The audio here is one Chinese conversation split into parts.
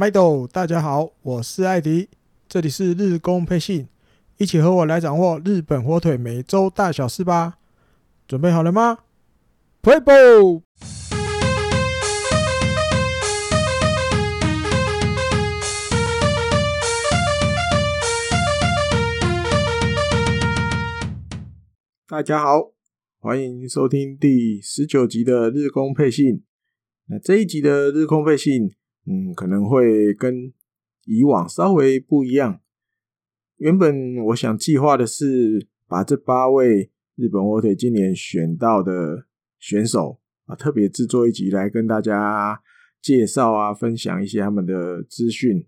麦豆，大家好，我是艾迪，这里是日工配信，一起和我来掌握日本火腿每周大小事吧。准备好了吗？Play ball！大家好，欢迎收听第十九集的日工配信。那这一集的日工配信。嗯，可能会跟以往稍微不一样。原本我想计划的是把这八位日本火腿今年选到的选手啊，特别制作一集来跟大家介绍啊，分享一些他们的资讯。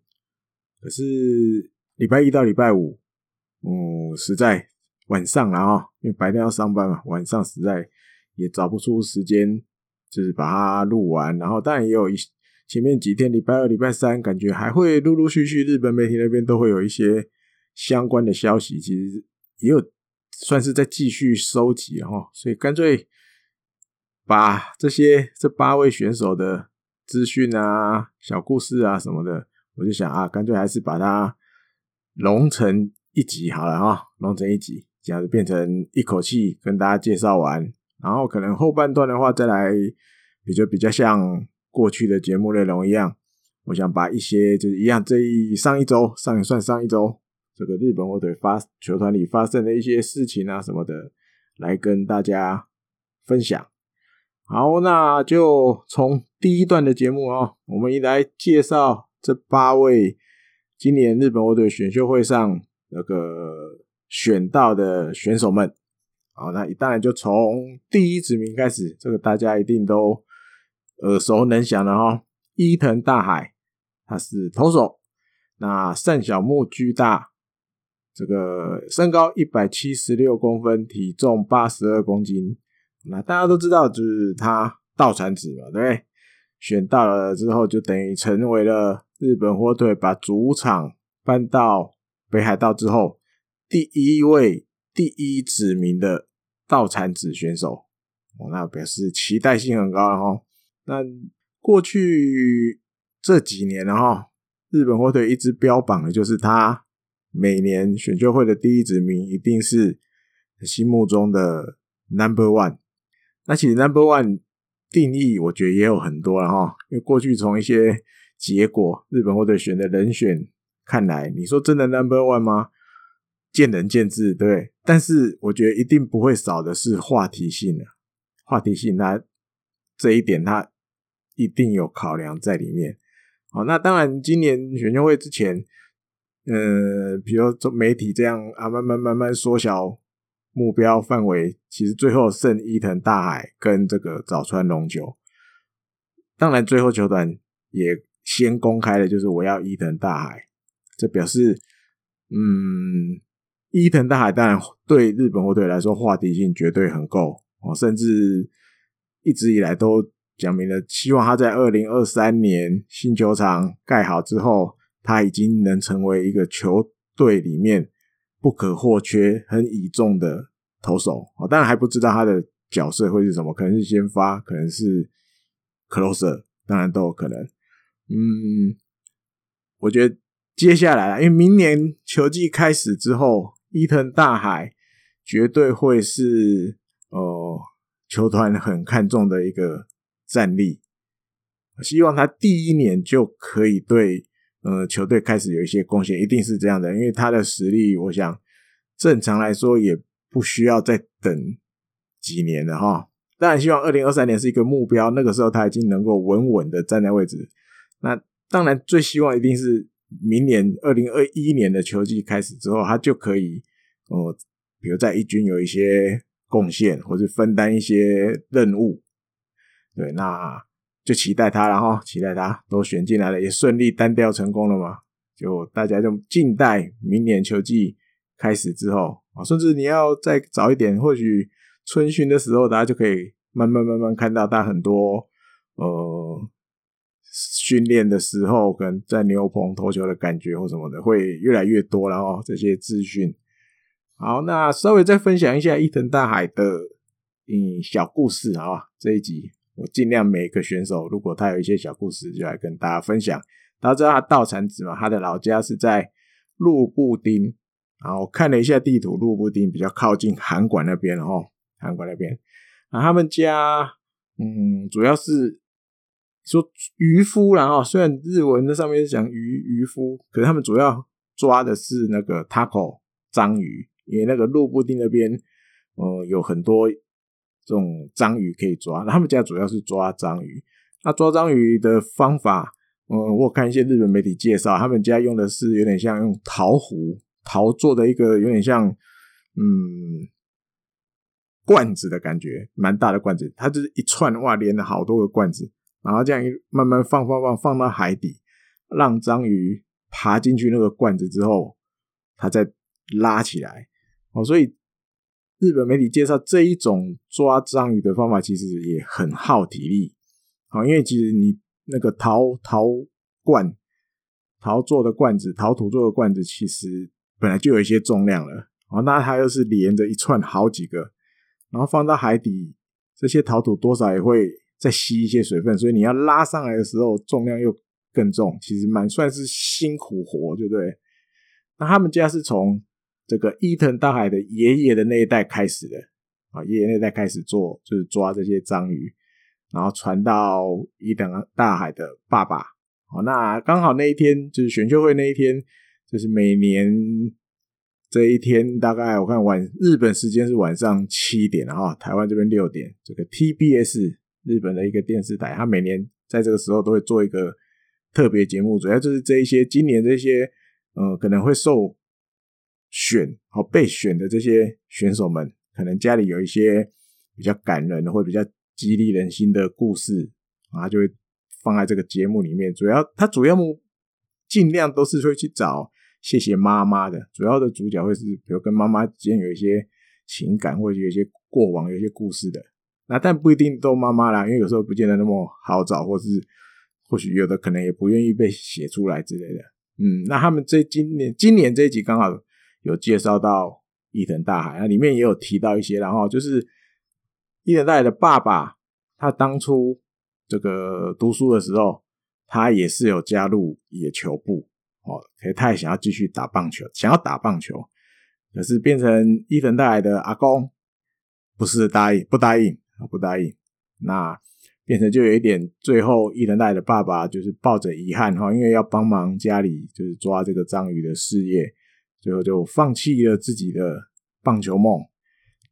可是礼拜一到礼拜五，嗯，实在晚上了啊，因为白天要上班嘛，晚上实在也找不出时间，就是把它录完。然后当然也有一。前面几天，礼拜二、礼拜三，感觉还会陆陆续续，日本媒体那边都会有一些相关的消息，其实也有算是在继续收集哈，所以干脆把这些这八位选手的资讯啊、小故事啊什么的，我就想啊，干脆还是把它融成一集好了哈，融成一集，这样子变成一口气跟大家介绍完，然后可能后半段的话再来，比较比较像。过去的节目内容一样，我想把一些就是一样，这一上一周上也算上一周，这个日本火腿发球团里发生的一些事情啊什么的，来跟大家分享。好，那就从第一段的节目哦，我们一来介绍这八位今年日本火腿选秀会上那个选到的选手们。好，那当然就从第一指名开始，这个大家一定都。耳熟能详的哈，伊藤大海，他是投手。那单小木居大，这个身高一百七十六公分，体重八十二公斤。那大家都知道，就是他道产子嘛，对不对？选到了之后，就等于成为了日本火腿把主场搬到北海道之后，第一位第一指名的道产子选手。哦，那表示期待性很高了哈。那过去这几年了哈，日本火腿一直标榜的就是他每年选秀会的第一指名一定是心目中的 Number One。那其实 Number One 定义我觉得也有很多了哈，因为过去从一些结果，日本火腿选的人选看来，你说真的 Number One 吗？见仁见智，对？但是我觉得一定不会少的是话题性的，话题性它这一点它。一定有考量在里面。好，那当然，今年选秀会之前，呃，比如说媒体这样啊，慢慢慢慢缩小目标范围，其实最后剩伊藤大海跟这个早川龙九。当然，最后球团也先公开了，就是我要伊藤大海，这表示，嗯，伊藤大海当然对日本火腿来说话题性绝对很够哦，甚至一直以来都。讲明了，希望他在二零二三年新球场盖好之后，他已经能成为一个球队里面不可或缺、很倚重的投手。啊，当然还不知道他的角色会是什么，可能是先发，可能是 closer，当然都有可能。嗯，我觉得接下来，因为明年球季开始之后，伊藤大海绝对会是呃球团很看重的一个。战力，希望他第一年就可以对呃球队开始有一些贡献，一定是这样的，因为他的实力，我想正常来说也不需要再等几年了哈。当然，希望二零二三年是一个目标，那个时候他已经能够稳稳的站在位置。那当然，最希望一定是明年二零二一年的球季开始之后，他就可以呃，比如在一军有一些贡献，或者分担一些任务。对，那就期待他，了哈期待他都选进来了，也顺利单调成功了嘛。就大家就静待明年球季开始之后啊，甚至你要再早一点，或许春训的时候，大家就可以慢慢慢慢看到他很多呃训练的时候，可能在牛棚投球的感觉或什么的会越来越多，然后这些资讯。好，那稍微再分享一下伊藤大海的嗯小故事啊，这一集。我尽量每个选手，如果他有一些小故事，就来跟大家分享。大家知道他道产子嘛，他的老家是在路布丁，然后看了一下地图，路布丁比较靠近函馆那边哦，函馆那边。啊，他们家嗯，主要是说渔夫，然后虽然日文那上面是讲渔渔夫，可是他们主要抓的是那个 taco 章鱼，因为那个路布丁那边呃有很多这种章鱼可以抓，他们家主要是抓章鱼。那抓章鱼的方法，嗯，我看一些日本媒体介绍，他们家用的是有点像用陶壶陶做的一个有点像嗯罐子的感觉，蛮大的罐子，它就是一串哇连了好多个罐子，然后这样一慢慢放放放放到海底，让章鱼爬进去那个罐子之后，它再拉起来。哦，所以日本媒体介绍这一种抓章鱼的方法，其实也很耗体力。好，因为其实你那个陶陶罐、陶做的罐子、陶土做的罐子，其实本来就有一些重量了。哦，那它又是连着一串好几个，然后放到海底，这些陶土多少也会再吸一些水分，所以你要拉上来的时候，重量又更重，其实蛮算是辛苦活，对不对？那他们家是从这个伊藤大海的爷爷的那一代开始的，啊，爷爷那一代开始做，就是抓这些章鱼。然后传到伊藤大海的爸爸，哦，那刚好那一天就是选秀会那一天，就是每年这一天，大概我看晚日本时间是晚上七点，然后台湾这边六点，这个 TBS 日本的一个电视台，他每年在这个时候都会做一个特别节目，主要就是这一些今年这些，呃，可能会受选好被选的这些选手们，可能家里有一些比较感人的，或比较。激励人心的故事啊，就会放在这个节目里面。主要他主要目尽量都是会去找谢谢妈妈的，主要的主角会是比如跟妈妈之间有一些情感，或者有一些过往、有一些故事的。那但不一定都妈妈啦，因为有时候不见得那么好找，或是或许有的可能也不愿意被写出来之类的。嗯，那他们这今年今年这一集刚好有介绍到伊藤大海，那里面也有提到一些，然后就是。伊藤大海的爸爸，他当初这个读书的时候，他也是有加入野球部哦，可是他也想要继续打棒球，想要打棒球，可是变成伊藤大海的阿公不是答应，不答应，不答应，那变成就有一点，最后伊藤大海的爸爸就是抱着遗憾哈，因为要帮忙家里就是抓这个章鱼的事业，最后就放弃了自己的棒球梦。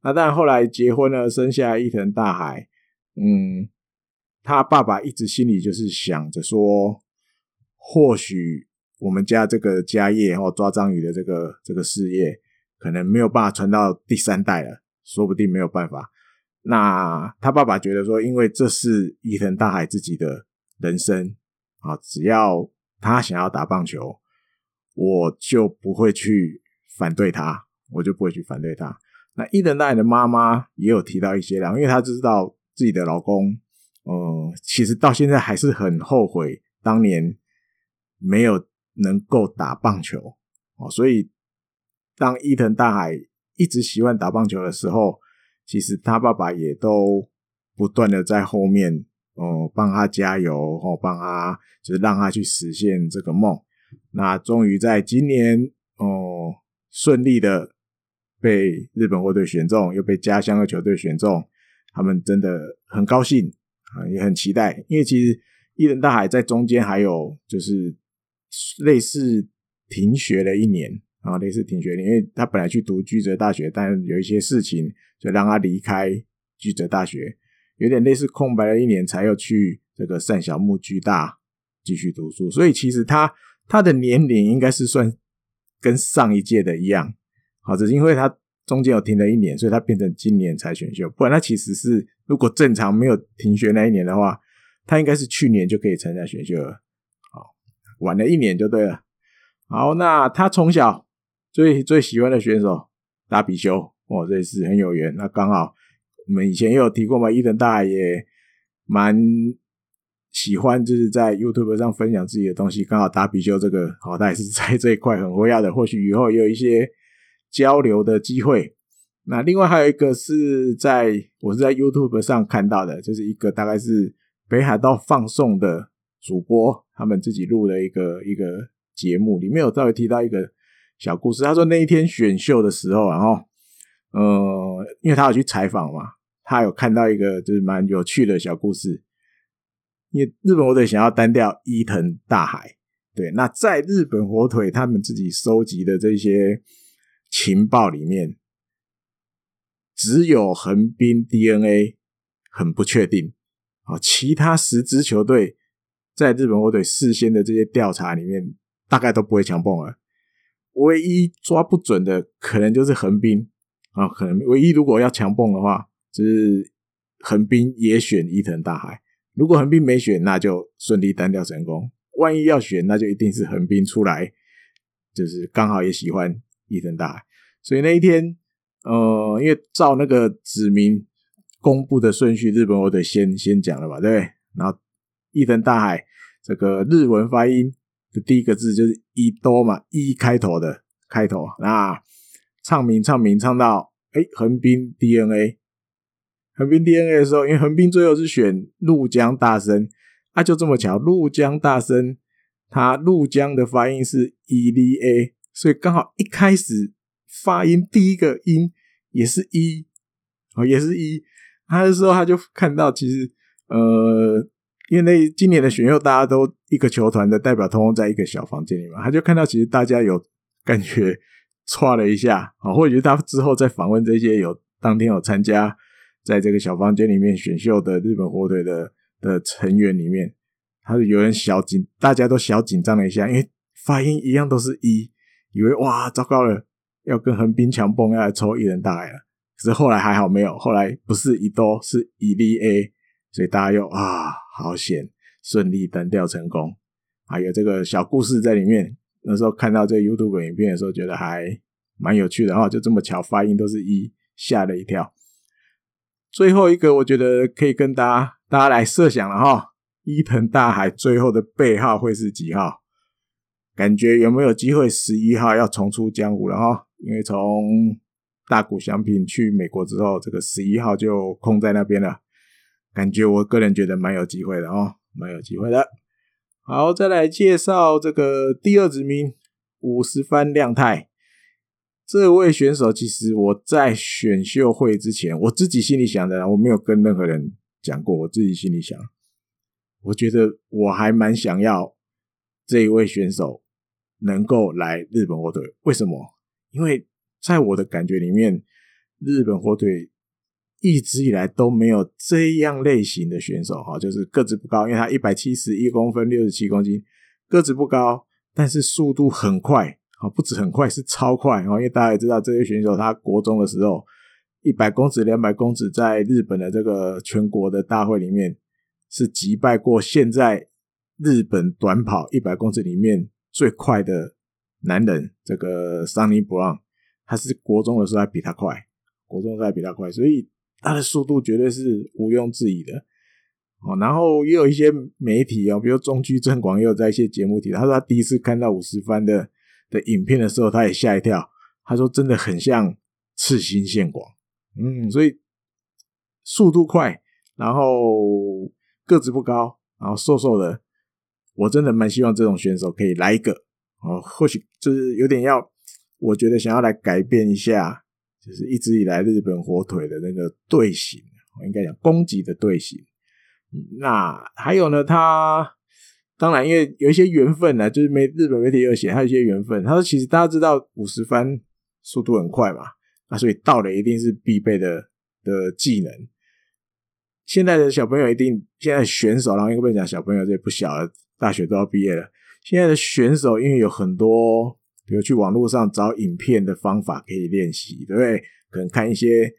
那但，后来结婚了，生下伊藤大海。嗯，他爸爸一直心里就是想着说，或许我们家这个家业或抓章鱼的这个这个事业，可能没有办法传到第三代了，说不定没有办法。那他爸爸觉得说，因为这是伊藤大海自己的人生啊，只要他想要打棒球，我就不会去反对他，我就不会去反对他。那伊藤大海的妈妈也有提到一些啦，因为她知道自己的老公，嗯，其实到现在还是很后悔当年没有能够打棒球哦。所以当伊藤大海一直喜欢打棒球的时候，其实他爸爸也都不断的在后面，嗯，帮他加油，哦，帮他就是让他去实现这个梦。那终于在今年，哦，顺利的。被日本国队选中，又被家乡的球队选中，他们真的很高兴啊，也很期待。因为其实伊藤大海在中间还有就是类似停学了一年啊，类似停学，因为他本来去读居泽大学，但有一些事情就让他离开居泽大学，有点类似空白了一年，才又去这个善小木居大继续读书。所以其实他他的年龄应该是算跟上一届的一样。好，只是因为他中间有停了一年，所以他变成今年才选秀。不然他其实是如果正常没有停学那一年的话，他应该是去年就可以参加选秀了。好，晚了一年就对了。好，那他从小最最喜欢的选手达比修，哦，这也是很有缘。那刚好我们以前也有提过嘛，伊藤大也蛮喜欢，就是在 YouTube 上分享自己的东西。刚好达比修这个，好，他也是在这一块很活跃的。或许以后也有一些。交流的机会。那另外还有一个是在我是在 YouTube 上看到的，就是一个大概是北海道放送的主播，他们自己录了一个一个节目，里面有稍微提到一个小故事。他说那一天选秀的时候，然后呃，因为他有去采访嘛，他有看到一个就是蛮有趣的小故事。因为日本火腿想要单调伊藤大海，对，那在日本火腿他们自己收集的这些情报里面，只有横滨 DNA 很不确定啊，其他十支球队在日本火腿事先的这些调查里面，大概都不会强蹦了。唯一抓不准的，可能就是横滨啊，可能唯一如果要强蹦的话，就是横滨也选伊藤大海。如果横滨没选，那就顺利单调成功。万一要选，那就一定是横滨出来，就是刚好也喜欢伊藤大海。所以那一天，呃，因为照那个指名公布的顺序，日本我得先先讲了吧，对不对？然后伊藤大海这个日文发音的第一个字就是伊多嘛，一开头的开头。那唱名唱名唱到哎，横滨 DNA。横滨 DNA 的时候，因为横滨最后是选鹭江大生，啊，就这么巧，鹭江大生他鹭江的发音是 EVA，所以刚好一开始发音第一个音也是一，哦，也是一。他的时候他就看到，其实呃，因为那今年的选秀大家都一个球团的代表通通在一个小房间里嘛，他就看到其实大家有感觉唰了一下啊，或者他之后再访问这些有当天有参加。在这个小房间里面选秀的日本火腿的的成员里面，他是有人小紧，大家都小紧张了一下，因为发音一样都是一，以为哇糟糕了，要跟横滨强蹦要来抽一人大爱了。可是后来还好没有，后来不是伊多是伊利 A，所以大家又啊好险，顺利单调成功。还有这个小故事在里面，那时候看到这个 YouTube 影片的时候，觉得还蛮有趣的哈，就这么巧发音都是一，吓了一跳。最后一个，我觉得可以跟大家大家来设想了哈，伊藤大海最后的背号会是几号？感觉有没有机会十一号要重出江湖了哈？因为从大谷翔平去美国之后，这个十一号就空在那边了，感觉我个人觉得蛮有机会的哦，蛮有机会的。好，再来介绍这个第二指名五十番亮太。这位选手，其实我在选秀会之前，我自己心里想的，我没有跟任何人讲过。我自己心里想，我觉得我还蛮想要这一位选手能够来日本火腿。为什么？因为在我的感觉里面，日本火腿一直以来都没有这样类型的选手，哈，就是个子不高，因为他一百七十一公分，六十七公斤，个子不高，但是速度很快。啊，不止很快，是超快啊！因为大家也知道，这些选手他国中的时候，一百公尺、两百公尺，在日本的这个全国的大会里面，是击败过现在日本短跑一百公尺里面最快的男人，这个桑尼布朗，他是国中的时候还比他快，国中的时候还比他快，所以他的速度绝对是毋庸置疑的。哦，然后也有一些媒体啊，比如中居正广也有在一些节目提到，他说他第一次看到五十番的。的影片的时候，他也吓一跳。他说：“真的很像赤心宪广，嗯，所以速度快，然后个子不高，然后瘦瘦的。我真的蛮希望这种选手可以来一个哦，或许就是有点要，我觉得想要来改变一下，就是一直以来日本火腿的那个队形，我应该讲攻击的队形。那还有呢，他。”当然，因为有一些缘分呢，就是媒日本媒体有写，还有一些缘分。他说，其实大家知道五十番速度很快嘛，那所以盗垒一定是必备的的技能。现在的小朋友一定，现在选手，然后应该不讲小朋友，这也不小了，大学都要毕业了。现在的选手，因为有很多，比如去网络上找影片的方法可以练习，对不对？可能看一些，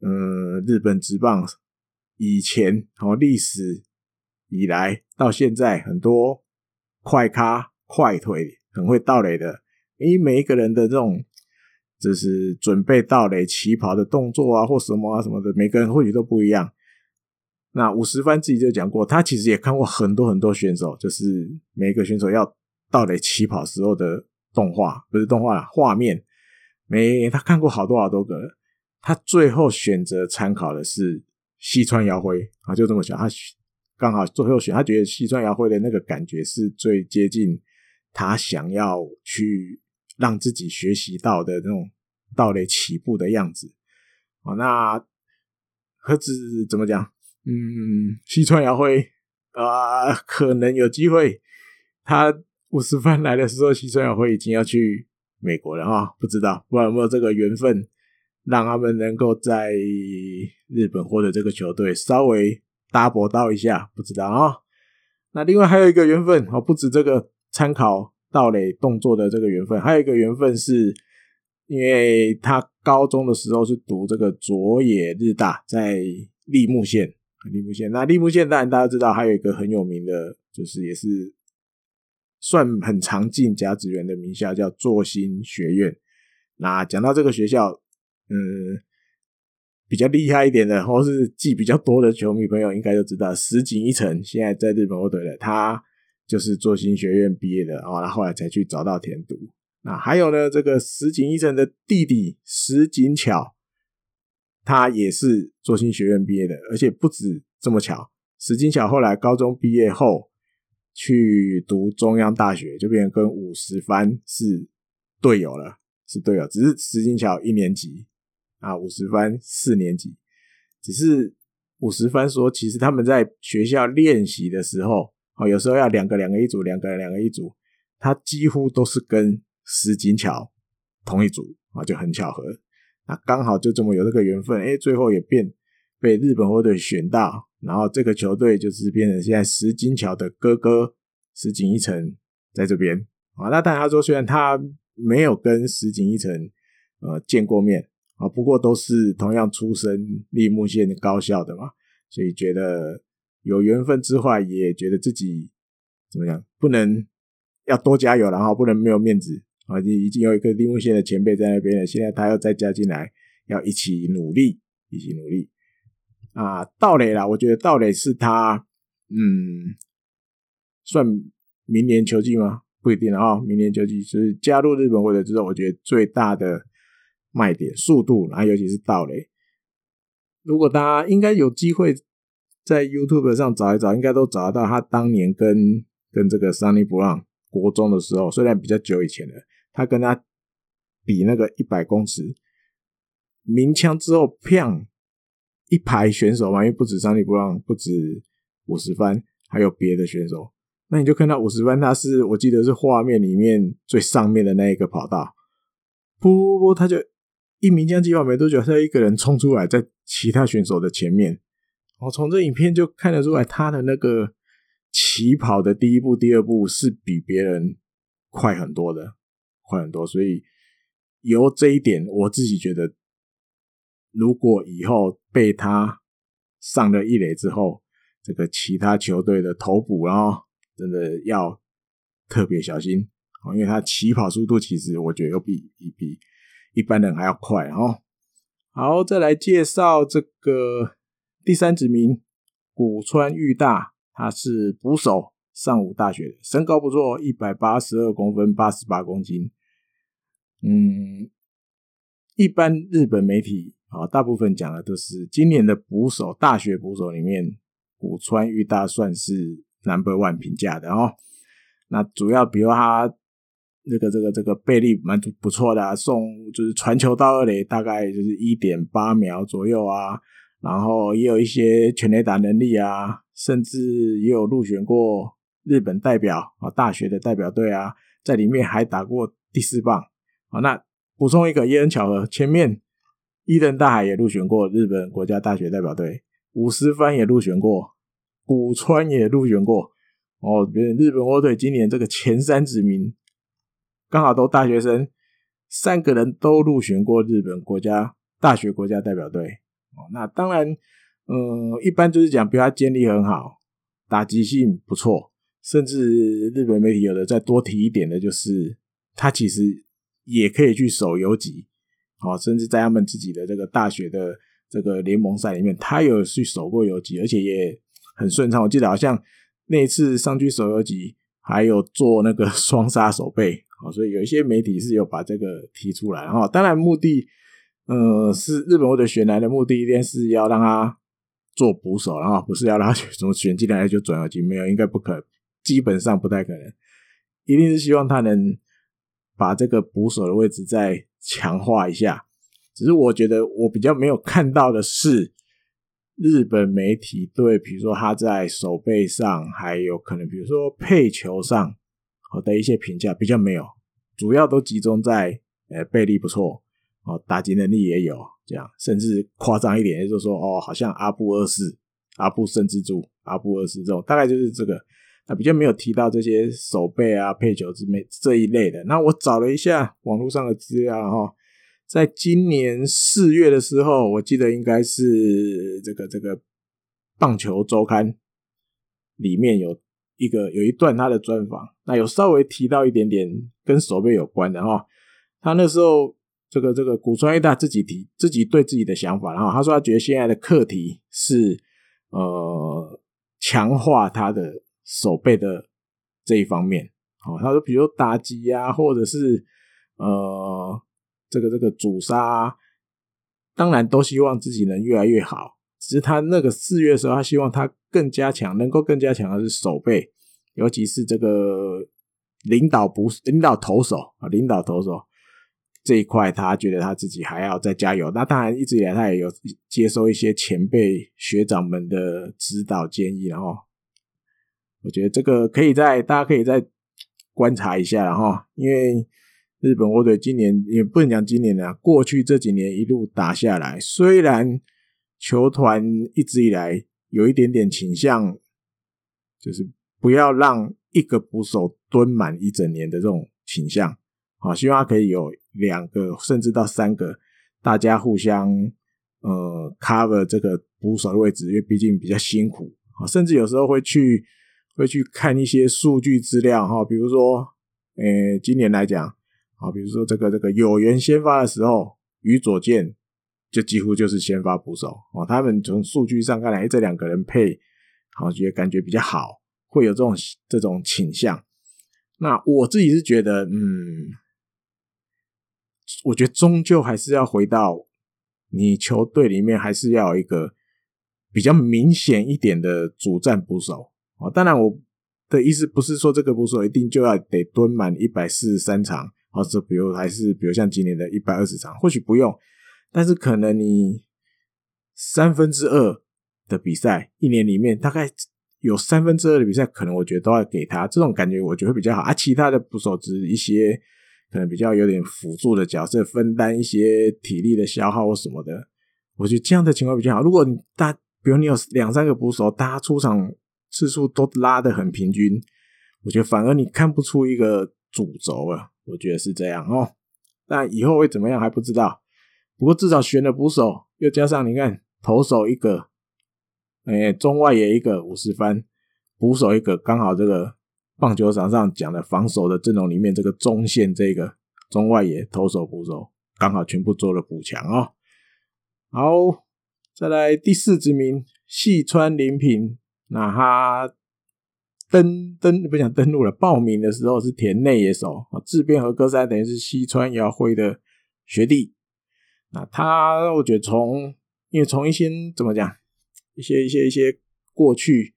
嗯，日本职棒以前和历史。以来到现在，很多快咖、快腿很会倒垒的，因为每一个人的这种就是准备倒垒起跑的动作啊，或什么啊什么的，每个人或许都不一样。那五十番自己就讲过，他其实也看过很多很多选手，就是每一个选手要倒垒起跑时候的动画，不是动画画面，没他看过好多好多个，他最后选择参考的是西川遥辉啊，就这么想他。刚好最后选，他觉得西川遥辉的那个感觉是最接近他想要去让自己学习到的那种盗垒起步的样子。哦，那何止怎么讲？嗯，西川遥辉啊，可能有机会。他五十番来的时候，西川遥辉已经要去美国了哈，不知道不知道有没有这个缘分，让他们能够在日本或者这个球队稍微 double 到一下，不知道啊。那另外还有一个缘分哦，不止这个参考道垒动作的这个缘分，还有一个缘分是，因为他高中的时候是读这个佐野日大，在立木县，立木县。那立木县当然大家知道，还有一个很有名的，就是也是。算很常进甲子园的名校叫作新学院。那讲到这个学校，嗯，比较厉害一点的，或是记比较多的球迷朋友应该都知道，石井一成现在在日本火腿的，他就是作新学院毕业的，然后他后来才去找到田读。那还有呢，这个石井一成的弟弟石井巧，他也是作新学院毕业的，而且不止这么巧，石井巧后来高中毕业后。去读中央大学，就变成跟五十番是队友了，是队友。只是石井巧一年级啊，五十番四年级。只是五十番说，其实他们在学校练习的时候，哦，有时候要两个两个一组，两个两个一组，他几乎都是跟石井巧同一组啊，就很巧合。那刚好就这么有这个缘分，哎，最后也变被日本火腿选到。然后这个球队就是变成现在石井巧的哥哥石井一成在这边啊。那当然他说，虽然他没有跟石井一成呃见过面啊，不过都是同样出身立木县高校的嘛，所以觉得有缘分之外，也觉得自己怎么样，不能要多加油，然后不能没有面子啊。已经有一个立木县的前辈在那边了，现在他要再加进来，要一起努力，一起努力。啊，道垒啦，我觉得道垒是他，嗯，算明年球季吗？不一定啊、哦，明年球季是加入日本或者之后，我觉得最大的卖点，速度，然后尤其是盗垒。如果大家应该有机会在 YouTube 上找一找，应该都找得到他当年跟跟这个 Sunny Brown 国中的时候，虽然比较久以前了，他跟他比那个一百公尺鸣枪之后，砰！一排选手嘛，因为不止 Sunny 布朗，不止五十番，还有别的选手。那你就看到五十番，他是我记得是画面里面最上面的那一个跑道，噗噗噗，他就一名将计划没多久，他一个人冲出来，在其他选手的前面。我从这影片就看得出来，他的那个起跑的第一步、第二步是比别人快很多的，快很多。所以由这一点，我自己觉得。如果以后被他上了一垒之后，这个其他球队的投捕，然后真的要特别小心，因为他起跑速度其实我觉得又比比一般人还要快哦。好，再来介绍这个第三指名古川裕大，他是捕手，上武大学的，身高不错，一百八十二公分，八十八公斤。嗯，一般日本媒体。啊，大部分讲的都是今年的捕手，大学捕手里面，古川裕大算是 number one 评价的哦。那主要比如他这个这个这个臂力蛮不错的啊，送就是传球到二垒大概就是一点八秒左右啊，然后也有一些全垒打能力啊，甚至也有入选过日本代表啊，大学的代表队啊，在里面还打过第四棒。啊，那补充一个也很巧合，前面。伊藤大海也入选过日本国家大学代表队，五十番也入选过，古川也入选过。哦，日本火腿今年这个前三指名刚好都大学生，三个人都入选过日本国家大学国家代表队。哦，那当然，嗯，一般就是讲，比如他建立很好，打击性不错，甚至日本媒体有的再多提一点的，就是他其实也可以去守游击。哦，甚至在他们自己的这个大学的这个联盟赛里面，他有去守过游击，而且也很顺畅。我记得好像那一次上去守游击，还有做那个 双杀手背。哦，所以有一些媒体是有把这个提出来。哈，当然目的，呃，是日本或者选来的目的，一定是要让他做捕手，然后不是要让他 什么选进来就转二军，没有，应该不可，基本上不太可能，一定是希望他能把这个捕手的位置再强化一下。只是我觉得我比较没有看到的是，日本媒体对，比如说他在手背上，还有可能比如说配球上，好的一些评价比较没有，主要都集中在，呃，臂力不错，哦，打击能力也有。这样，甚至夸张一点，就是说，哦，好像阿布二世、阿部胜之助、阿布二世这种，大概就是这个，那比较没有提到这些手背啊、配球之类这一类的。那我找了一下网络上的资料，哈，在今年四月的时候，我记得应该是这个这个棒球周刊里面有一个有一段他的专访，那有稍微提到一点点跟守备有关的哈，他那时候。这个这个古川一大自己提自己对自己的想法，然后他说他觉得现在的课题是呃强化他的守备的这一方面。好，他说比如打击啊，或者是呃这个这个主杀，当然都希望自己能越来越好。只是他那个四月的时候，他希望他更加强，能够更加强的是守备，尤其是这个领导捕领导投手啊，领导投手。这一块，他觉得他自己还要再加油。那当然，一直以来他也有接收一些前辈学长们的指导建议。然后，我觉得这个可以再大家可以再观察一下。然后，因为日本火腿今年也不能讲今年了，过去这几年一路打下来，虽然球团一直以来有一点点倾向，就是不要让一个捕手蹲满一整年的这种倾向。好，希望他可以有。两个甚至到三个，大家互相呃 cover 这个捕手的位置，因为毕竟比较辛苦啊。甚至有时候会去会去看一些数据资料哈，比如说，呃，今年来讲啊，比如说这个这个有缘先发的时候，于左健就几乎就是先发捕手哦。他们从数据上看来，这两个人配好，觉得感觉比较好，会有这种这种倾向。那我自己是觉得，嗯。我觉得终究还是要回到你球队里面，还是要有一个比较明显一点的主战捕手哦。当然，我的意思不是说这个捕手一定就要得蹲满一百四十三场，或者比如还是比如像今年的一百二十场，或许不用，但是可能你三分之二的比赛，一年里面大概有三分之二的比赛，可能我觉得都要给他这种感觉，我觉得会比较好。啊，其他的捕手只一些。可能比较有点辅助的角色，分担一些体力的消耗或什么的，我觉得这样的情况比较好。如果你大，比如你有两三个捕手，大家出场次数都拉得很平均，我觉得反而你看不出一个主轴了。我觉得是这样哦。但以后会怎么样还不知道。不过至少选了捕手，又加上你看投手一个，哎，中外野一个五十番，捕手一个，刚好这个。棒球场上讲的防守的阵容里面，这个中线这个中外野投手捕手刚好全部做了补强哦。好，再来第四指名细川林平，那他登登不想登录了，报名的时候是填内野手啊，志边和歌山等于是西川遥辉的学弟。那他我觉得从因为从一些怎么讲一些一些一些过去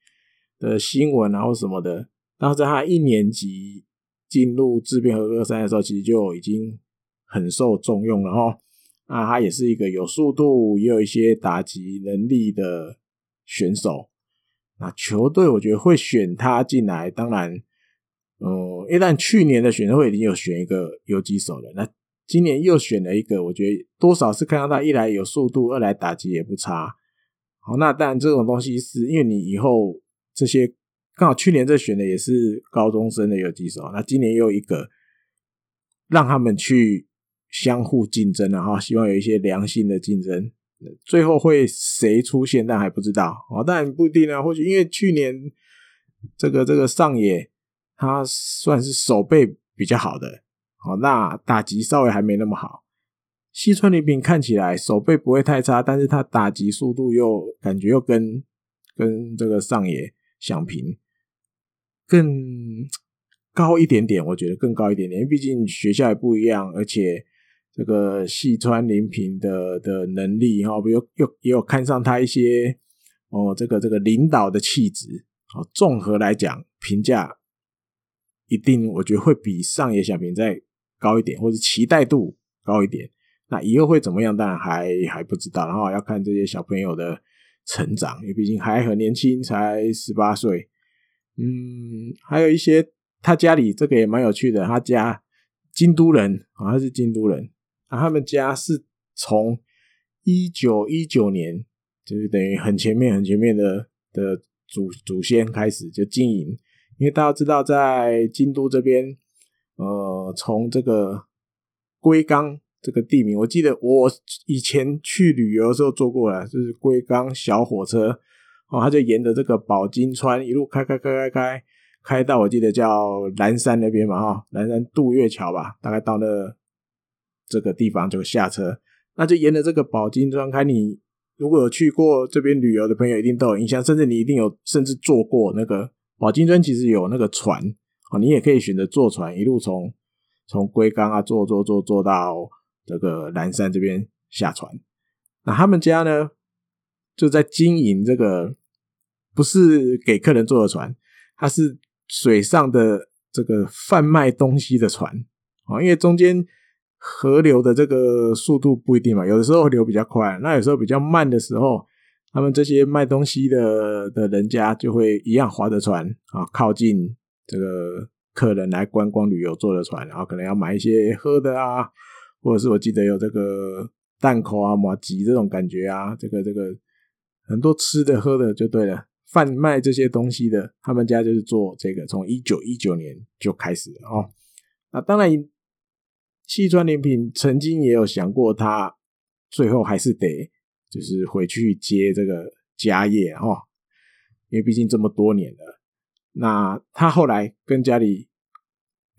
的新闻啊或什么的。然后在他一年级进入智辩和歌山的时候，其实就已经很受重用了哈。啊，他也是一个有速度，也有一些打击能力的选手。那球队我觉得会选他进来，当然，嗯，一旦去年的选秀会已经有选一个游击手了，那今年又选了一个，我觉得多少是看到他一来有速度，二来打击也不差。好，那当然这种东西是因为你以后这些。刚好去年这选的也是高中生的游击手，那今年又一个让他们去相互竞争，然后希望有一些良性的竞争，最后会谁出现但还不知道哦，但不一定啊，或许因为去年这个这个上野他算是守备比较好的，好，那打击稍微还没那么好。西川凌平看起来守备不会太差，但是他打击速度又感觉又跟跟这个上野相平。更高一点点，我觉得更高一点点，因为毕竟学校也不一样，而且这个细川林平的的能力哈，比如又也有看上他一些哦，这个这个领导的气质，哦，综合来讲，评价一定我觉得会比上野小平再高一点，或者期待度高一点。那以后会怎么样？当然还还不知道，然后要看这些小朋友的成长，因为毕竟还很年轻，才十八岁。嗯，还有一些他家里这个也蛮有趣的，他家京都人啊，他是京都人，啊，他们家是从一九一九年。就是等于很前面、很前面的的祖祖先开始就经营，因为大家知道，在京都这边，呃，从这个龟冈这个地名，我记得我以前去旅游的时候坐过了，就是龟冈小火车，哦，他就沿着这个宝金川一路开开开开开，开到我记得叫南山那边嘛，哈，南山渡月桥吧，大概到那这个地方就下车，那就沿着这个宝金川开你。如果有去过这边旅游的朋友，一定都有印象，甚至你一定有甚至坐过那个宝金川，其实有那个船啊，你也可以选择坐船，一路从从龟冈啊坐坐坐坐到这个南山这边下船。那他们家呢，就在经营这个不是给客人坐的船，它是水上的这个贩卖东西的船啊，因为中间。河流的这个速度不一定嘛，有的时候流比较快，那有时候比较慢的时候，他们这些卖东西的的人家就会一样划着船啊，靠近这个客人来观光旅游坐的船，然后可能要买一些喝的啊，或者是我记得有这个蛋口啊、马吉这种感觉啊，这个这个很多吃的喝的就对了，贩卖这些东西的，他们家就是做这个，从一九一九年就开始了哦，那当然。细川廉平曾经也有想过，他最后还是得就是回去接这个家业哈，因为毕竟这么多年了。那他后来跟家里，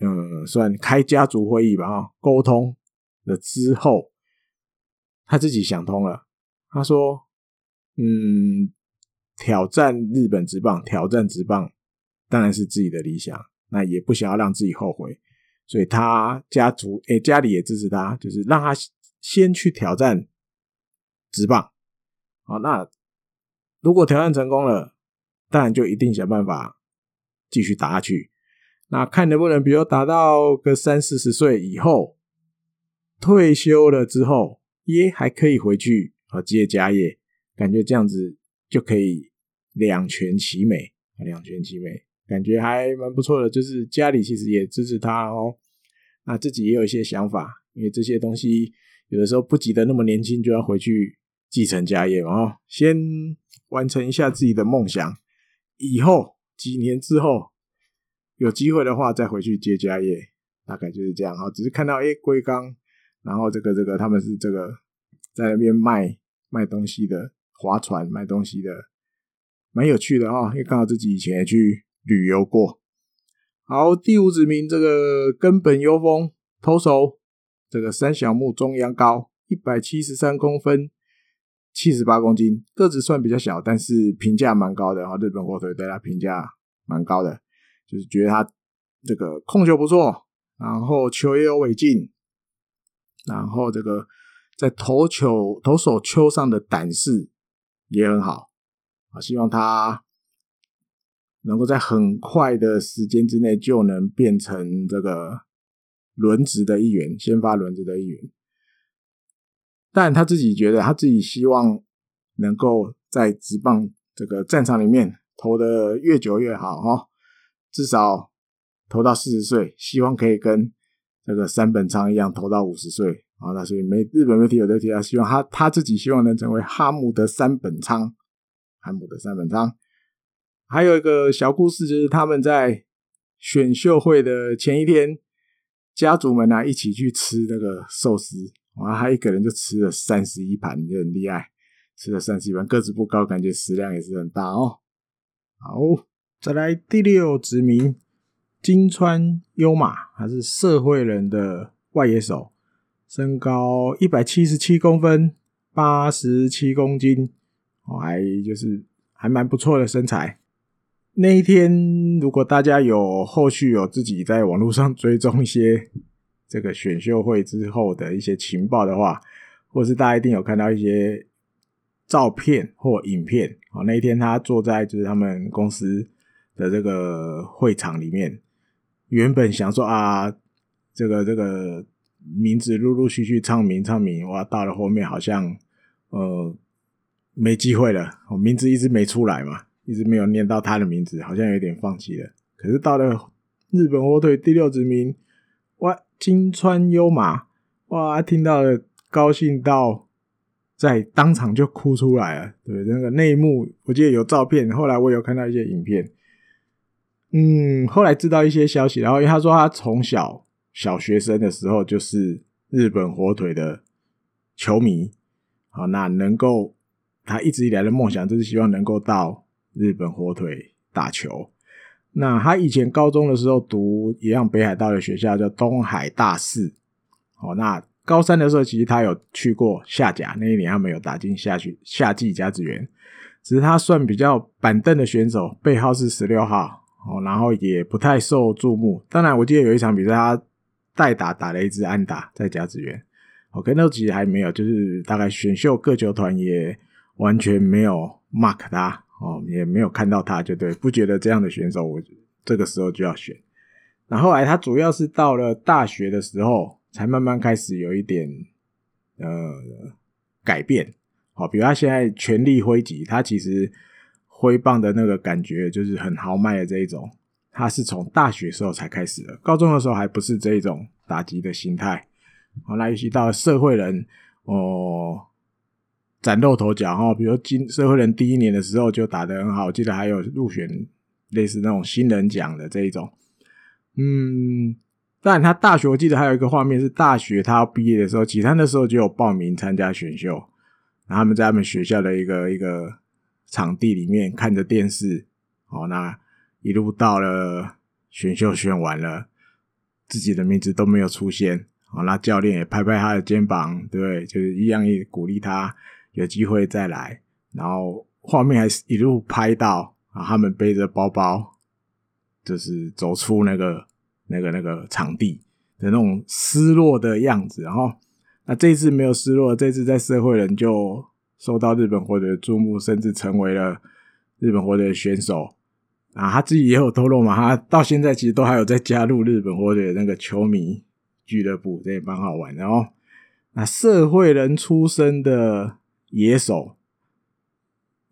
嗯，算开家族会议吧，哈，沟通了之后，他自己想通了。他说：“嗯，挑战日本职棒，挑战职棒当然是自己的理想，那也不想要让自己后悔。”所以他家族诶、家里也支持他，就是让他先去挑战职棒。好，那如果挑战成功了，当然就一定想办法继续打下去。那看能不能，比如打到个三四十岁以后，退休了之后，也还可以回去啊接家业，感觉这样子就可以两全其美啊，两全其美。感觉还蛮不错的，就是家里其实也支持他哦，那自己也有一些想法，因为这些东西有的时候不急得那么年轻就要回去继承家业，哦，先完成一下自己的梦想，以后几年之后有机会的话再回去接家业，大概就是这样哈。只是看到诶龟缸，然后这个这个他们是这个在那边卖卖东西的，划船卖东西的，蛮有趣的哈，因为刚好自己以前也去。旅游过，好，第五指名这个根本优丰投手，这个三小木中央高一百七十三公分，七十八公斤，个子算比较小，但是评价蛮高的哈。日本火腿对他评价蛮高的，就是觉得他这个控球不错，然后球也有尾劲，然后这个在投球投手丘上的胆识也很好啊，希望他。能够在很快的时间之内就能变成这个轮值的一员，先发轮值的一员。但他自己觉得，他自己希望能够在职棒这个战场里面投得越久越好哈，至少投到四十岁，希望可以跟这个三本仓一样投到五十岁啊。那所以媒日本媒体有的提到，希望他他自己希望能成为哈姆的三本仓，哈姆的三本仓。还有一个小故事，就是他们在选秀会的前一天，家族们呢、啊、一起去吃那个寿司，哇，他一个人就吃了三十一盘，就很厉害，吃了三十一盘，个子不高，感觉食量也是很大哦。好，再来第六指名金川优马，他是社会人的外野手，身高一百七十七公分，八十七公斤，还就是还蛮不错的身材。那一天，如果大家有后续有自己在网络上追踪一些 这个选秀会之后的一些情报的话，或是大家一定有看到一些照片或影片。啊，那一天他坐在就是他们公司的这个会场里面，原本想说啊，这个这个名字陆陆续续唱名唱名，哇，到了后面好像呃没机会了，我名字一直没出来嘛，一直没有念到他的名字，好像有点放弃了。可是到了日本火腿第六指名，哇，金川优马，哇，听到了，高兴到在当场就哭出来了。对，那个内幕，我记得有照片，后来我有看到一些影片。嗯，后来知道一些消息，然后因为他说他从小小学生的时候就是日本火腿的球迷，好，那能够他一直以来的梦想就是希望能够到日本火腿打球。那他以前高中的时候读一样北海道的学校叫东海大寺，哦，那高三的时候其实他有去过下甲，那一年他没有打进夏去夏季甲子园，只是他算比较板凳的选手，背号是十六号，哦，然后也不太受注目。当然，我记得有一场比赛他代打打了一支安打在甲子园，哦，跟那其实还没有，就是大概选秀各球团也完全没有 mark 他。哦，也没有看到他，就对，不觉得这样的选手，我这个时候就要选。然后来，他主要是到了大学的时候，才慢慢开始有一点呃改变。好，比如他现在全力挥击，他其实挥棒的那个感觉就是很豪迈的这一种，他是从大学时候才开始的，高中的时候还不是这一种打击的心态。好，那尤其到社会人，哦。崭露头角哈，比如金社会人第一年的时候就打得很好，我记得还有入选类似那种新人奖的这一种。嗯，但他大学我记得还有一个画面是大学他要毕业的时候，其他那时候就有报名参加选秀，然后他们在他们学校的一个一个场地里面看着电视，哦，那一路到了选秀选完了，自己的名字都没有出现，哦，那教练也拍拍他的肩膀，对？就是一样一鼓励他。有机会再来，然后画面还是一路拍到啊，他们背着包包，就是走出那个那个那个场地的那种失落的样子。然后，那这一次没有失落，这次在社会人就受到日本火腿的注目，甚至成为了日本火腿的选手啊。他自己也有透露嘛，他到现在其实都还有在加入日本火腿那个球迷俱乐部，这也蛮好玩。然后，那社会人出身的。野手，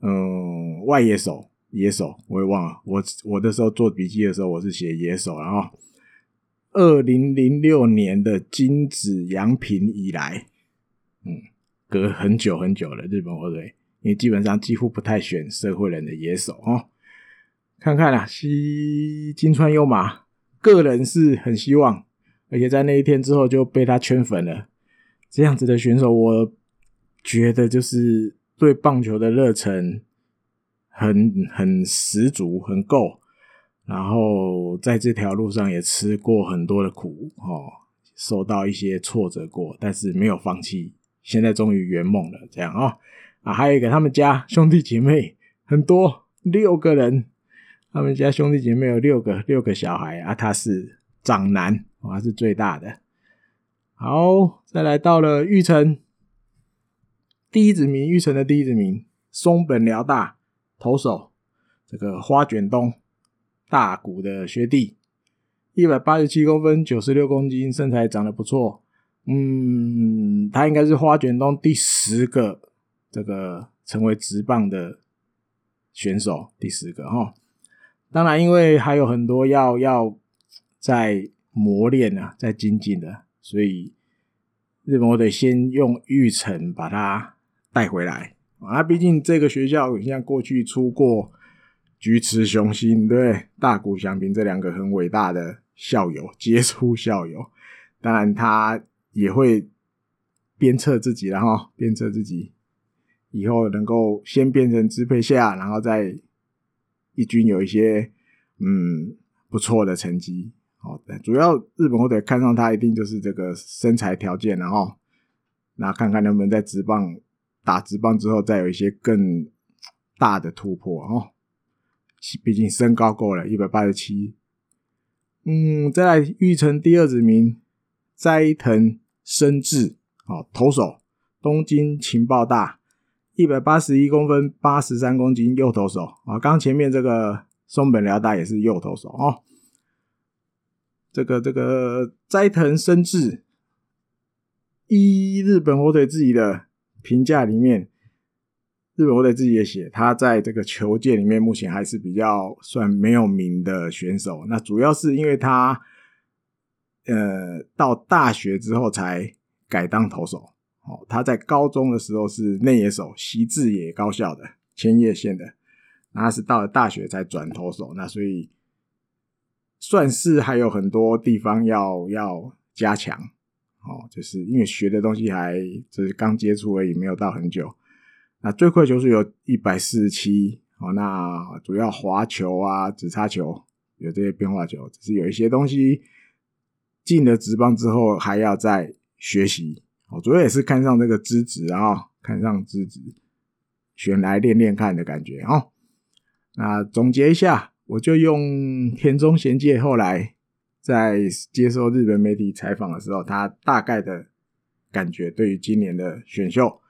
嗯，外野手，野手，我也忘了。我我那时候做笔记的时候，我是写野手。然后，二零零六年的金子洋平以来，嗯，隔很久很久了。日本火腿，因为基本上几乎不太选社会人的野手哦。看看啦，西金川优马，个人是很希望，而且在那一天之后就被他圈粉了。这样子的选手，我。觉得就是对棒球的热忱很很十足，很够，然后在这条路上也吃过很多的苦哦，受到一些挫折过，但是没有放弃，现在终于圆梦了，这样哦啊，还有一个他们家兄弟姐妹很多，六个人，他们家兄弟姐妹有六个六个小孩啊，他是长男，他是最大的。好，再来到了玉成。第一子名，玉成的第一子名，松本辽大投手，这个花卷东大谷的学弟，一百八十七公分，九十六公斤，身材长得不错。嗯，他应该是花卷东第十个这个成为职棒的选手，第十个哈。当然，因为还有很多要要在磨练啊，在精进的，所以日本我得先用玉成把他。带回来啊！毕竟这个学校像过去出过菊池雄心，对大谷翔平这两个很伟大的校友，杰出校友。当然，他也会鞭策自己，然后鞭策自己以后能够先变成支配下，然后再一军有一些嗯不错的成绩。好的，主要日本火腿看上他，一定就是这个身材条件，然后那看看能不能在职棒。打直棒之后，再有一些更大的突破哦。毕竟身高够了，一百八十七。嗯，再来玉成第二指名斋藤伸志，哦，投手，东京情报大，一百八十一公分，八十三公斤，右投手啊。刚前面这个松本辽大也是右投手哦。这个这个斋藤伸志，一日本火腿自己的评价里面，日本火腿自己也写，他在这个球界里面目前还是比较算没有名的选手。那主要是因为他，呃，到大学之后才改当投手。哦，他在高中的时候是内野手，习志野高校的千叶县的，那他是到了大学才转投手，那所以算是还有很多地方要要加强，哦，就是因为学的东西还就是刚接触而已，没有到很久。那最快球速有一百四十七，哦，那主要滑球啊、直叉球有这些变化球，只是有一些东西进了职棒之后还要再学习。我主要也是看上这个资质啊，看上资质，选来练练看的感觉哦。那总结一下，我就用田中贤介后来在接受日本媒体采访的时候，他大概的感觉对于今年的选秀，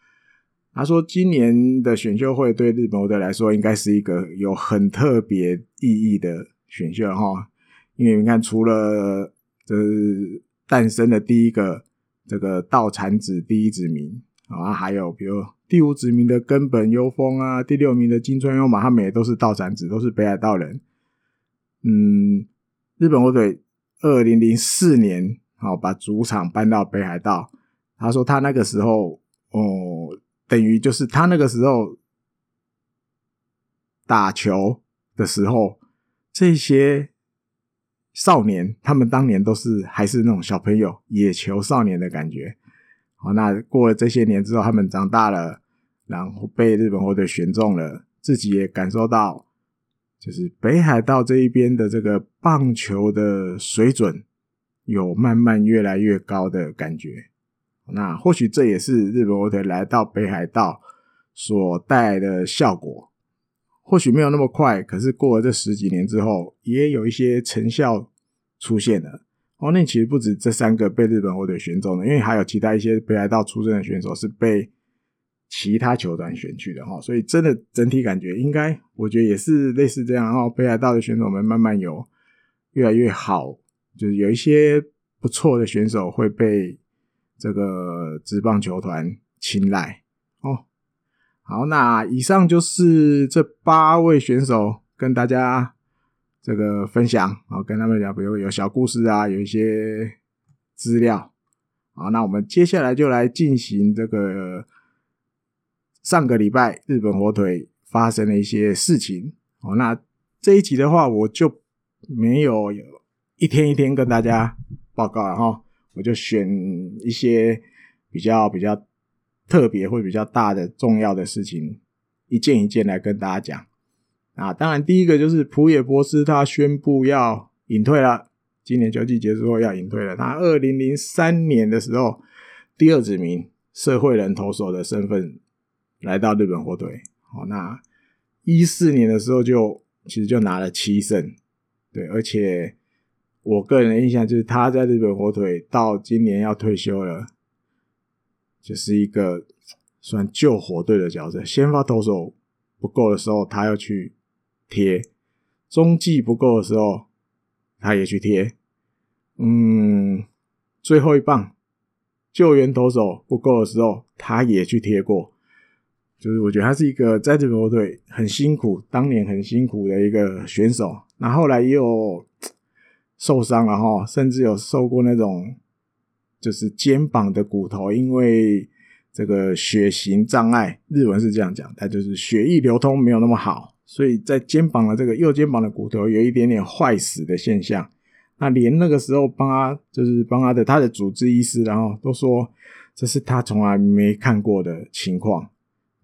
他说今年的选秀会对日本队来说应该是一个有很特别意义的选秀哈，因为你看，除了这是诞生的第一个。这个道产子第一子民啊，还有比如第五指名的根本优风啊，第六名的金川优马，他们也都是道产子，都是北海道人。嗯，日本火腿二零零四年好把主场搬到北海道，他说他那个时候哦，等于就是他那个时候打球的时候这些。少年，他们当年都是还是那种小朋友，野球少年的感觉。好，那过了这些年之后，他们长大了，然后被日本火腿选中了，自己也感受到，就是北海道这一边的这个棒球的水准有慢慢越来越高的感觉。那或许这也是日本火腿来到北海道所带来的效果。或许没有那么快，可是过了这十几年之后，也有一些成效出现了。哦，那其实不止这三个被日本火腿选中的，因为还有其他一些北海道出身的选手是被其他球团选去的哈。所以真的整体感觉应该，我觉得也是类似这样。然后北海道的选手们慢慢有越来越好，就是有一些不错的选手会被这个职棒球团青睐哦。好，那以上就是这八位选手跟大家这个分享，啊，跟他们讲，比如有小故事啊，有一些资料。好，那我们接下来就来进行这个上个礼拜日本火腿发生了一些事情。哦，那这一集的话，我就没有一天一天跟大家报告了哈，我就选一些比较比较。特别会比较大的重要的事情，一件一件来跟大家讲啊。当然，第一个就是浦野博斯他宣布要隐退了，今年秋季结束后要隐退了。他二零零三年的时候，第二指名社会人投手的身份来到日本火腿。好，那一四年的时候就其实就拿了七胜，对，而且我个人的印象就是他在日本火腿到今年要退休了。就是一个算救火队的角色，先发投手不够的时候，他要去贴；中继不够的时候，他也去贴。嗯，最后一棒救援投手不够的时候，他也去贴过。就是我觉得他是一个在这个球队很辛苦，当年很辛苦的一个选手。那后来也有受伤了哈，甚至有受过那种。就是肩膀的骨头，因为这个血型障碍，日文是这样讲，他就是血液流通没有那么好，所以在肩膀的这个右肩膀的骨头有一点点坏死的现象。那连那个时候帮他，就是帮他的他的主治医师，然后都说这是他从来没看过的情况。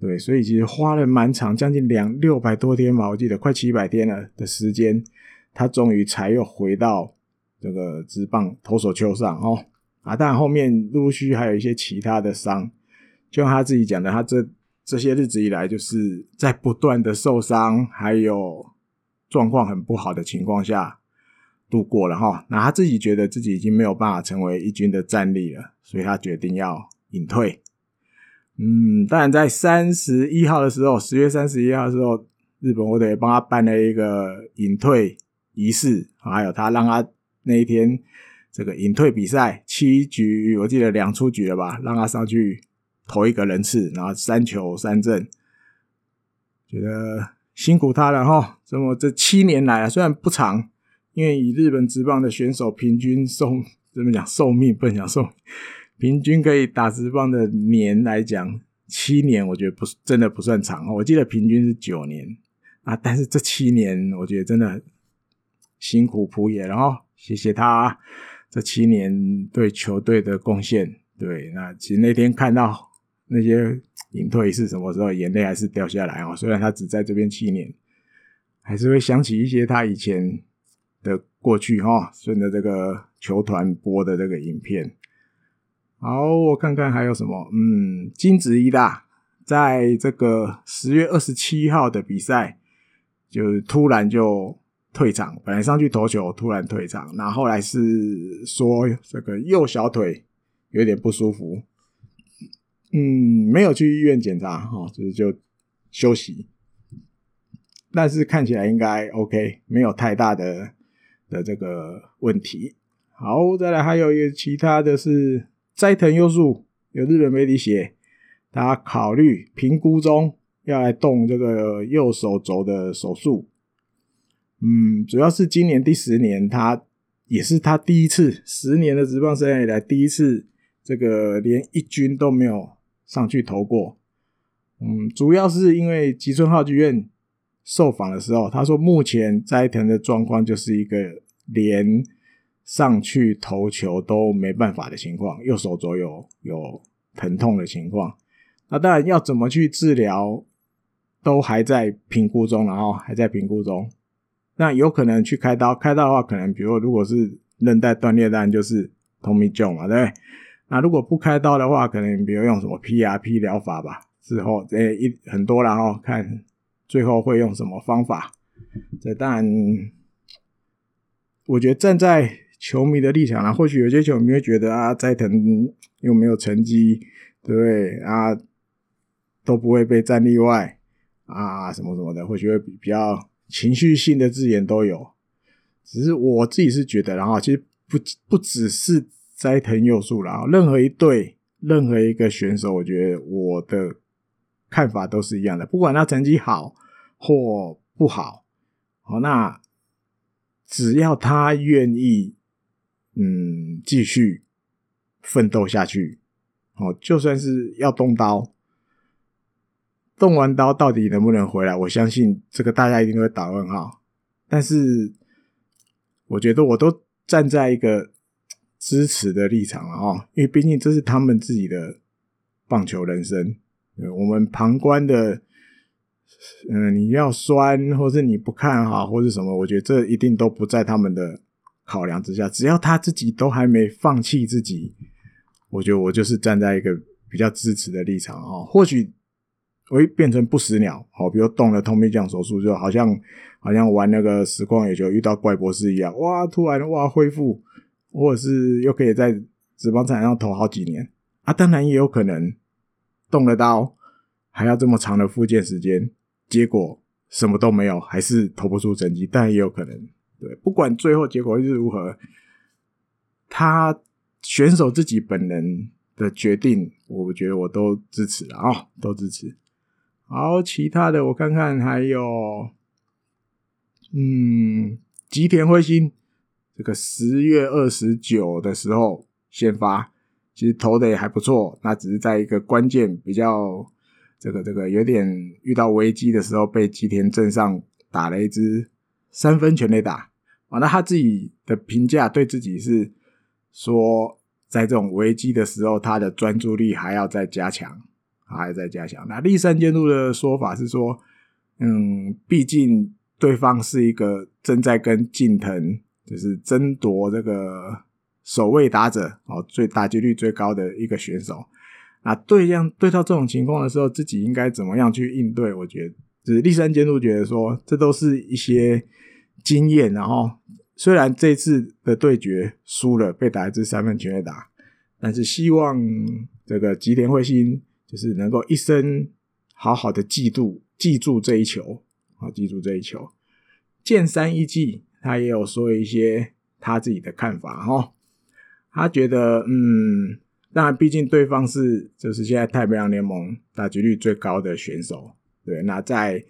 对，所以其实花了蛮长，将近两六百多天吧，我记得快七百天了的时间，他终于才又回到这个职棒投手丘上哦。啊，但后面陆续还有一些其他的伤，就像他自己讲的，他这这些日子以来就是在不断的受伤，还有状况很不好的情况下度过了哈。那他自己觉得自己已经没有办法成为一军的战力了，所以他决定要隐退。嗯，当然在三十一号的时候，十月三十一号的时候，日本我得帮他办了一个隐退仪式，还有他让他那一天这个隐退比赛七局，我记得两出局了吧，让他上去投一个人次，然后三球三振，觉得辛苦他了哈。这么这七年来啊，虽然不长，因为以日本职棒的选手平均寿怎么讲寿命不能讲寿命。平均可以打十棒的年来讲，七年我觉得不真的不算长。我记得平均是九年啊，但是这七年我觉得真的辛苦朴野，然后谢谢他这七年对球队的贡献。对，那其实那天看到那些隐退是什么时候，眼泪还是掉下来哦。虽然他只在这边七年，还是会想起一些他以前的过去哈。顺着这个球团播的这个影片。好，我看看还有什么。嗯，金子一大在这个十月二十七号的比赛，就突然就退场，本来上去投球，突然退场。那后来是说这个右小腿有点不舒服，嗯，没有去医院检查，哈，就是就休息。但是看起来应该 OK，没有太大的的这个问题。好，再来还有一个其他的是。斋藤佑树有日本媒体写，他考虑评估中要来动这个右手肘的手术。嗯，主要是今年第十年，他也是他第一次十年的职棒生涯以来第一次，这个连一军都没有上去投过。嗯，主要是因为吉村浩剧院受访的时候，他说目前斋藤的状况就是一个连。上去投球都没办法的情况，右手肘有有疼痛的情况，那当然要怎么去治疗，都还在评估中，然后还在评估中。那有可能去开刀，开刀的话，可能比如如果是韧带断裂，当然就是 Tommy John 嘛，对不对？那如果不开刀的话，可能比如用什么 PRP 疗法吧，之后诶一很多，然后看最后会用什么方法。这当然，我觉得站在球迷的立场啦，或许有些球迷会觉得啊，斋藤又没有成绩，对啊？都不会被站例外啊，什么什么的，或许会比比较情绪性的字眼都有。只是我自己是觉得，然后其实不不只是斋藤佑树啦，任何一队、任何一个选手，我觉得我的看法都是一样的，不管他成绩好或不好，好，那只要他愿意。嗯，继续奋斗下去。哦，就算是要动刀，动完刀到底能不能回来？我相信这个大家一定会打问号。但是，我觉得我都站在一个支持的立场了啊，因为毕竟这是他们自己的棒球人生。我们旁观的，嗯，你要酸，或是你不看好，或是什么，我觉得这一定都不在他们的。考量之下，只要他自己都还没放弃自己，我觉得我就是站在一个比较支持的立场啊。或许我会变成不死鸟，好，比如动了通臂降手术，就好像好像玩那个实况野球遇到怪博士一样，哇，突然哇恢复，或者是又可以在职棒场上投好几年啊。当然也有可能动了刀，还要这么长的复健时间，结果什么都没有，还是投不出成绩，但也有可能。对，不管最后结果是如何，他选手自己本人的决定，我觉得我都支持了啊、都支持。好，其他的我看看还有，嗯，吉田辉星这个十月二十九的时候先发，其实投的也还不错，那只是在一个关键比较这个这个有点遇到危机的时候，被吉田镇上打了一支三分全垒打。啊，那他自己的评价对自己是说，在这种危机的时候，他的专注力还要再加强，还要再加强。那立山监督的说法是说，嗯，毕竟对方是一个正在跟近藤就是争夺这个首位打者哦，最打击率最高的一个选手。那对这样对到这种情况的时候，自己应该怎么样去应对？我觉得，就是立山监督觉得说，这都是一些。经验，然后虽然这次的对决输了，被打一支三分全垒打，但是希望这个吉田辉星就是能够一生好好的记住记住这一球啊，记住这一球。剑三一季他也有说一些他自己的看法哈，他觉得嗯，当然毕竟对方是就是现在太平洋联盟打击率最高的选手，对，那在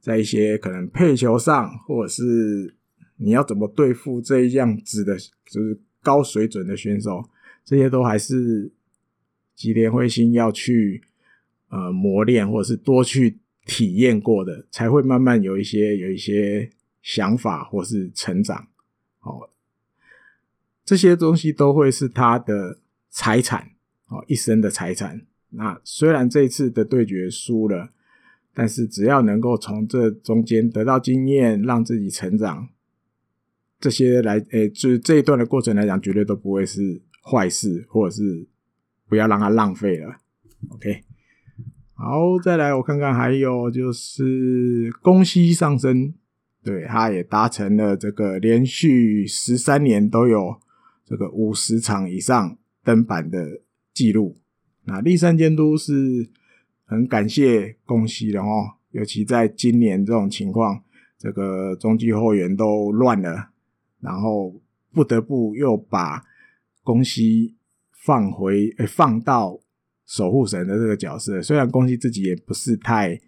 在一些可能配球上或者是你要怎么对付这样子的，就是高水准的选手，这些都还是吉田彗星要去呃磨练或者是多去体验过的，才会慢慢有一些有一些。想法或是成长，哦，这些东西都会是他的财产，哦，一生的财产。那虽然这次的对决输了，但是只要能够从这中间得到经验，让自己成长，这些来，诶，就是这一段的过程来讲，绝对都不会是坏事，或者是不要让它浪费了。OK，好，再来我看看，还有就是公西上升。对，他也达成了这个连续十三年都有这个五十场以上登板的记录。那立山监督是很感谢公西的哦，尤其在今年这种情况，这个中继后援都乱了，然后不得不又把公西放回，诶，放到守护神的这个角色。虽然公西自己也不是太。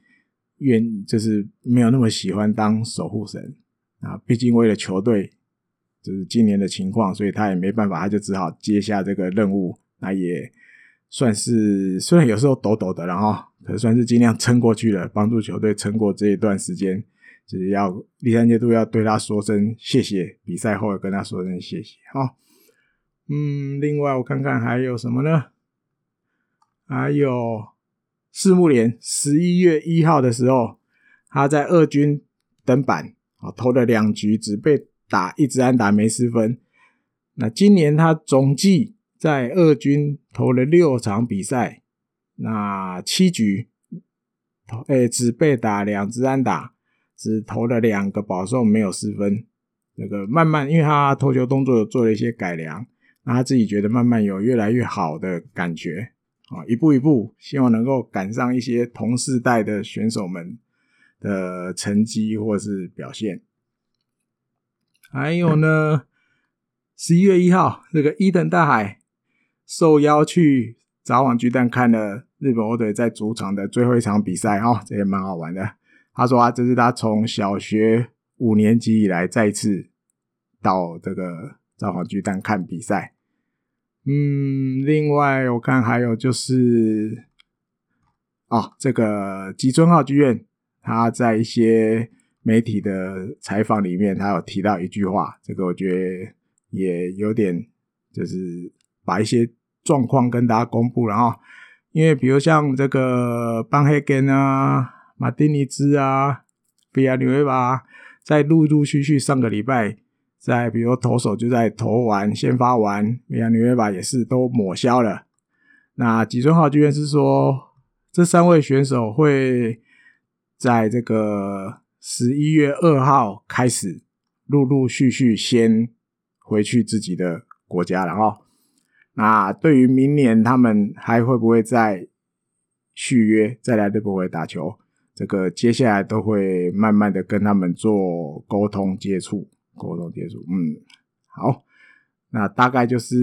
愿就是没有那么喜欢当守护神啊，毕竟为了球队，就是今年的情况，所以他也没办法，他就只好接下这个任务。那也算是虽然有时候抖抖的，然后可算是尽量撑过去了，帮助球队撑过这一段时间。就是要第三阶段要对他说声谢谢，比赛后要跟他说声谢谢。好，嗯，另外我看看还有什么呢？还有。四木连十一月一号的时候，他在二军登板，啊，投了两局，只被打一支安打，没失分。那今年他总计在二军投了六场比赛，那七局投，诶，只被打两支安打，只投了两个保送，没有失分。那个慢慢，因为他投球动作有做了一些改良，那他自己觉得慢慢有越来越好的感觉。啊，一步一步，希望能够赶上一些同世代的选手们的成绩或是表现。还有呢，十一月一号，这个伊藤大海受邀去札幌巨蛋看了日本火腿在主场的最后一场比赛，哦，这也蛮好玩的。他说啊，这是他从小学五年级以来再次到这个札幌巨蛋看比赛。嗯，另外我看还有就是，啊，这个吉村浩剧院，他在一些媒体的采访里面，他有提到一句话，这个我觉得也有点，就是把一些状况跟大家公布了啊。因为比如像这个邦黑根啊、马丁尼兹啊、比亚纽维巴，在陆陆续续上个礼拜。在比如投手就在投完先发完，比亚纽维巴也是都抹消了。那吉村浩居然是说，这三位选手会在这个十一月二号开始陆陆续续先回去自己的国家了哈。那对于明年他们还会不会再续约再来日本回打球，这个接下来都会慢慢的跟他们做沟通接触。沟通接触，嗯，好，那大概就是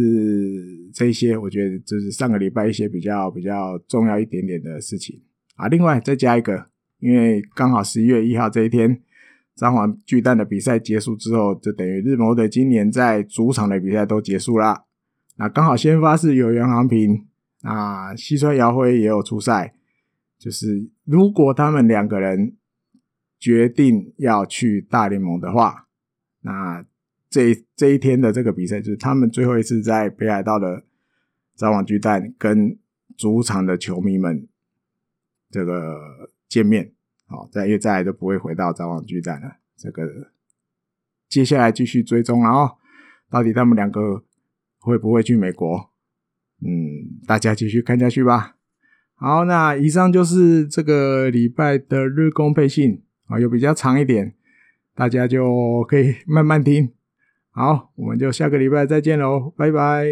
这些，我觉得就是上个礼拜一些比较比较重要一点点的事情啊。另外再加一个，因为刚好十一月一号这一天，三环巨蛋的比赛结束之后，就等于日本队今年在主场的比赛都结束了。那刚好先发是有袁航平，啊，西川遥辉也有出赛。就是如果他们两个人决定要去大联盟的话。那这这一天的这个比赛，就是他们最后一次在北海道的札幌巨蛋跟主场的球迷们这个见面。好，再也再来都不会回到札幌巨蛋了。这个接下来继续追踪，然后到底他们两个会不会去美国？嗯，大家继续看下去吧。好，那以上就是这个礼拜的日工配信啊，有比较长一点。大家就可以慢慢听，好，我们就下个礼拜再见喽，拜拜。